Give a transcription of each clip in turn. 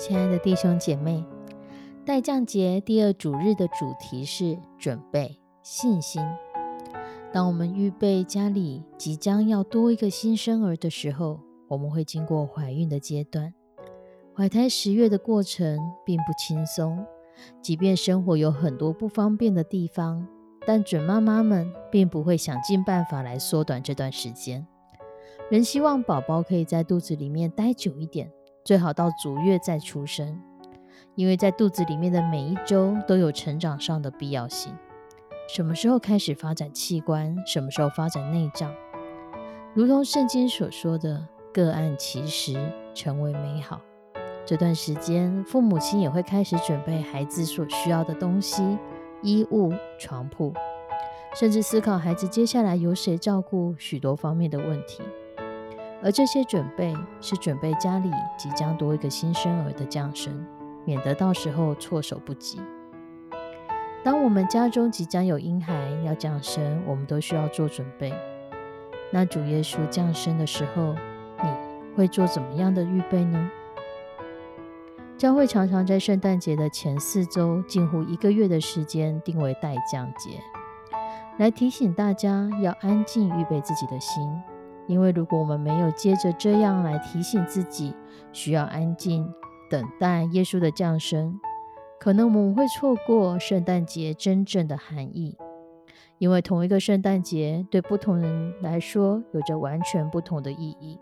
亲爱的弟兄姐妹，代降节第二主日的主题是准备信心。当我们预备家里即将要多一个新生儿的时候，我们会经过怀孕的阶段。怀胎十月的过程并不轻松，即便生活有很多不方便的地方，但准妈妈们并不会想尽办法来缩短这段时间，仍希望宝宝可以在肚子里面待久一点。最好到足月再出生，因为在肚子里面的每一周都有成长上的必要性。什么时候开始发展器官，什么时候发展内脏，如同圣经所说的“各按其时成为美好”。这段时间，父母亲也会开始准备孩子所需要的东西，衣物、床铺，甚至思考孩子接下来由谁照顾许多方面的问题。而这些准备是准备家里即将多一个新生儿的降生，免得到时候措手不及。当我们家中即将有婴孩要降生，我们都需要做准备。那主耶稣降生的时候，你会做怎么样的预备呢？教会常常在圣诞节的前四周，近乎一个月的时间定为待降节，来提醒大家要安静预备自己的心。因为如果我们没有接着这样来提醒自己，需要安静等待耶稣的降生，可能我们会错过圣诞节真正的含义。因为同一个圣诞节对不同人来说有着完全不同的意义。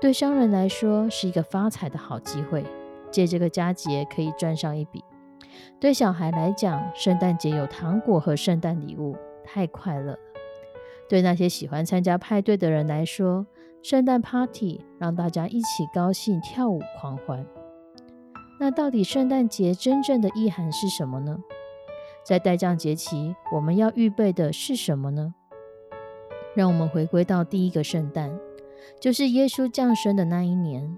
对商人来说是一个发财的好机会，借这个佳节可以赚上一笔；对小孩来讲，圣诞节有糖果和圣诞礼物，太快乐。对那些喜欢参加派对的人来说，圣诞 party 让大家一起高兴、跳舞、狂欢。那到底圣诞节真正的意涵是什么呢？在待降节期，我们要预备的是什么呢？让我们回归到第一个圣诞，就是耶稣降生的那一年。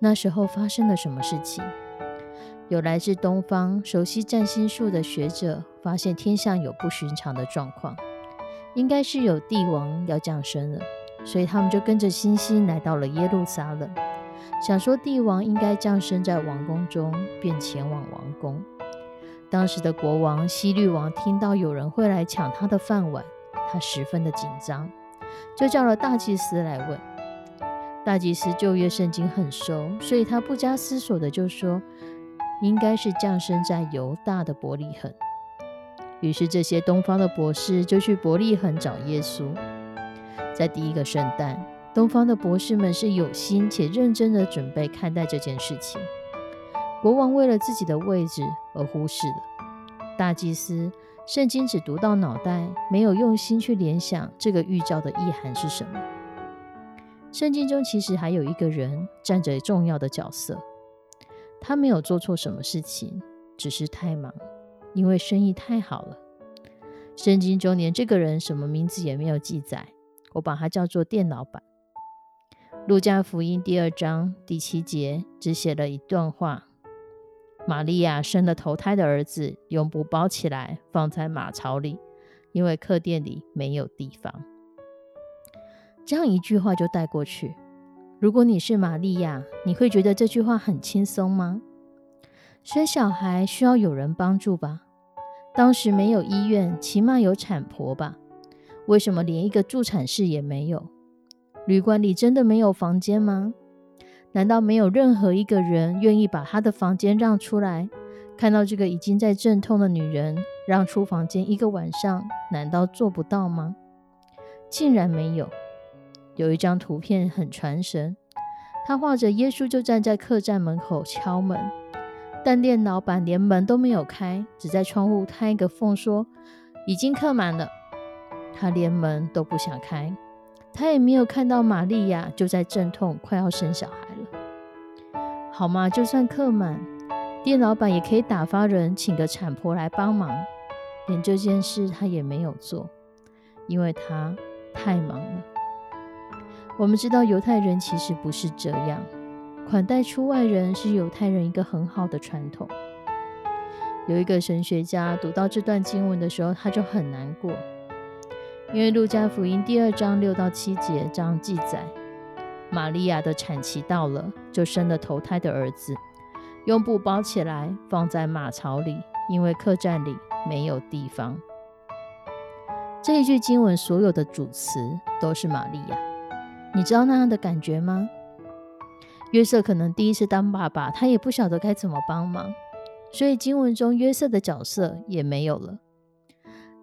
那时候发生了什么事情？有来自东方、熟悉占星术的学者发现天象有不寻常的状况。应该是有帝王要降生了，所以他们就跟着星星来到了耶路撒冷，想说帝王应该降生在王宫中，便前往王宫。当时的国王希律王听到有人会来抢他的饭碗，他十分的紧张，就叫了大祭司来问。大祭司旧约圣经很熟，所以他不加思索的就说，应该是降生在犹大的伯利恒。于是，这些东方的博士就去伯利恒找耶稣。在第一个圣诞，东方的博士们是有心且认真的准备看待这件事情。国王为了自己的位置而忽视了大祭司。圣经只读到脑袋，没有用心去联想这个预兆的意涵是什么。圣经中其实还有一个人站着重要的角色，他没有做错什么事情，只是太忙。因为生意太好了，圣经中连这个人什么名字也没有记载，我把他叫做店老板。路加福音第二章第七节只写了一段话：玛利亚生了头胎的儿子，用布包起来放在马槽里，因为客店里没有地方。这样一句话就带过去。如果你是玛利亚，你会觉得这句话很轻松吗？生小孩需要有人帮助吧？当时没有医院，起码有产婆吧？为什么连一个助产室也没有？旅馆里真的没有房间吗？难道没有任何一个人愿意把他的房间让出来？看到这个已经在阵痛的女人让出房间一个晚上，难道做不到吗？竟然没有。有一张图片很传神，他画着耶稣就站在客栈门口敲门，但店老板连门都没有开，只在窗户开一个缝说已经客满了。他连门都不想开，他也没有看到玛利亚就在阵痛，快要生小孩了。好嘛，就算客满，店老板也可以打发人请个产婆来帮忙。连这件事他也没有做，因为他太忙了。我们知道犹太人其实不是这样，款待出外人是犹太人一个很好的传统。有一个神学家读到这段经文的时候，他就很难过。因为路加福音第二章六到七节这样记载，玛利亚的产期到了，就生了头胎的儿子，用布包起来，放在马槽里，因为客栈里没有地方。这一句经文所有的主词都是玛利亚，你知道那样的感觉吗？约瑟可能第一次当爸爸，他也不晓得该怎么帮忙，所以经文中约瑟的角色也没有了。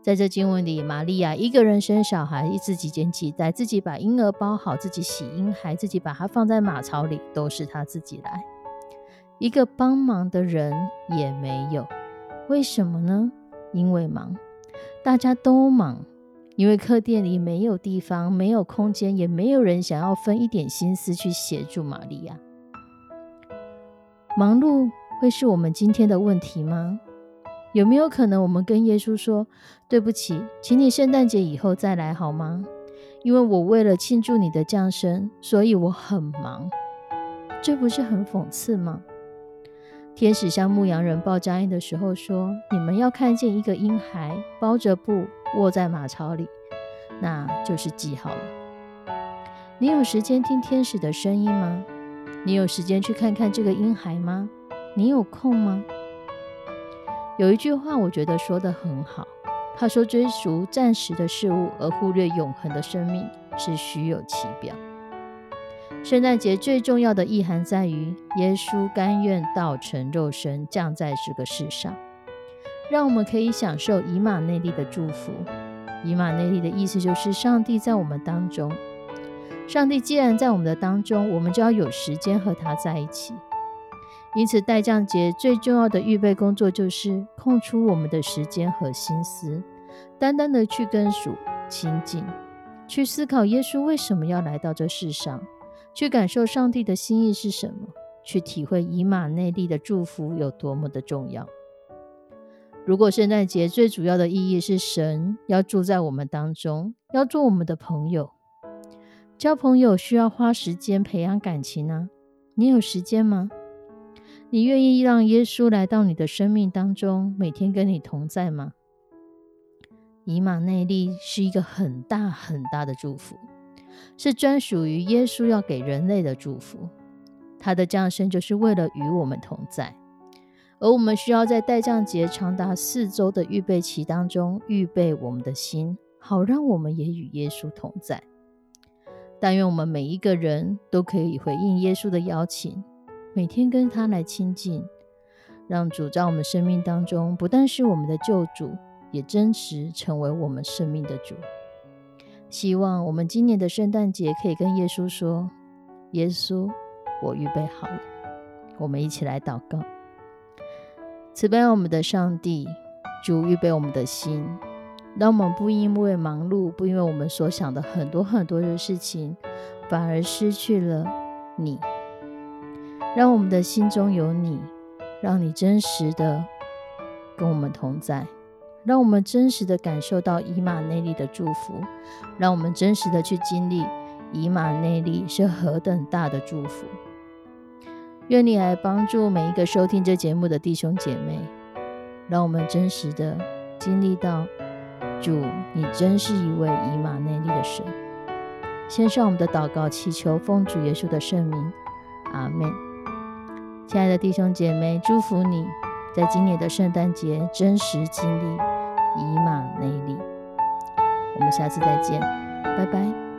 在这经文里，玛利亚一个人生小孩，自己捡脐带，自己把婴儿包好，自己洗婴孩，自己把它放在马槽里，都是她自己来，一个帮忙的人也没有。为什么呢？因为忙，大家都忙，因为客店里没有地方，没有空间，也没有人想要分一点心思去协助玛利亚。忙碌会是我们今天的问题吗？有没有可能，我们跟耶稣说：“对不起，请你圣诞节以后再来好吗？因为我为了庆祝你的降生，所以我很忙。”这不是很讽刺吗？天使向牧羊人报佳音的时候说：“你们要看见一个婴孩包着布卧在马槽里，那就是记号了。”你有时间听天使的声音吗？你有时间去看看这个婴孩吗？你有空吗？有一句话，我觉得说的很好。他说：“追逐暂时的事物而忽略永恒的生命，是虚有其表。”圣诞节最重要的意涵在于，耶稣甘愿道成肉身，降在这个世上，让我们可以享受以马内利的祝福。以马内利的意思就是上帝在我们当中。上帝既然在我们的当中，我们就要有时间和他在一起。因此，代降节最重要的预备工作就是空出我们的时间和心思，单单的去跟属亲近，去思考耶稣为什么要来到这世上，去感受上帝的心意是什么，去体会以马内利的祝福有多么的重要。如果圣诞节最主要的意义是神要住在我们当中，要做我们的朋友，交朋友需要花时间培养感情啊，你有时间吗？你愿意让耶稣来到你的生命当中，每天跟你同在吗？以马内利是一个很大很大的祝福，是专属于耶稣要给人类的祝福。他的降生就是为了与我们同在，而我们需要在代降节长达四周的预备期当中，预备我们的心，好让我们也与耶稣同在。但愿我们每一个人都可以回应耶稣的邀请。每天跟他来亲近，让主在我们生命当中，不但是我们的救主，也真实成为我们生命的主。希望我们今年的圣诞节可以跟耶稣说：“耶稣，我预备好了。”我们一起来祷告，慈悲我们的上帝，主预备我们的心，让我们不因为忙碌，不因为我们所想的很多很多的事情，反而失去了你。让我们的心中有你，让你真实的跟我们同在，让我们真实的感受到以马内利的祝福，让我们真实的去经历以马内利是何等大的祝福。愿你来帮助每一个收听这节目的弟兄姐妹，让我们真实的经历到主，你真是一位以马内利的神。献上我们的祷告，祈求奉主耶稣的圣名，阿门。亲爱的弟兄姐妹，祝福你在今年的圣诞节真实经历以马内利。我们下次再见，拜拜。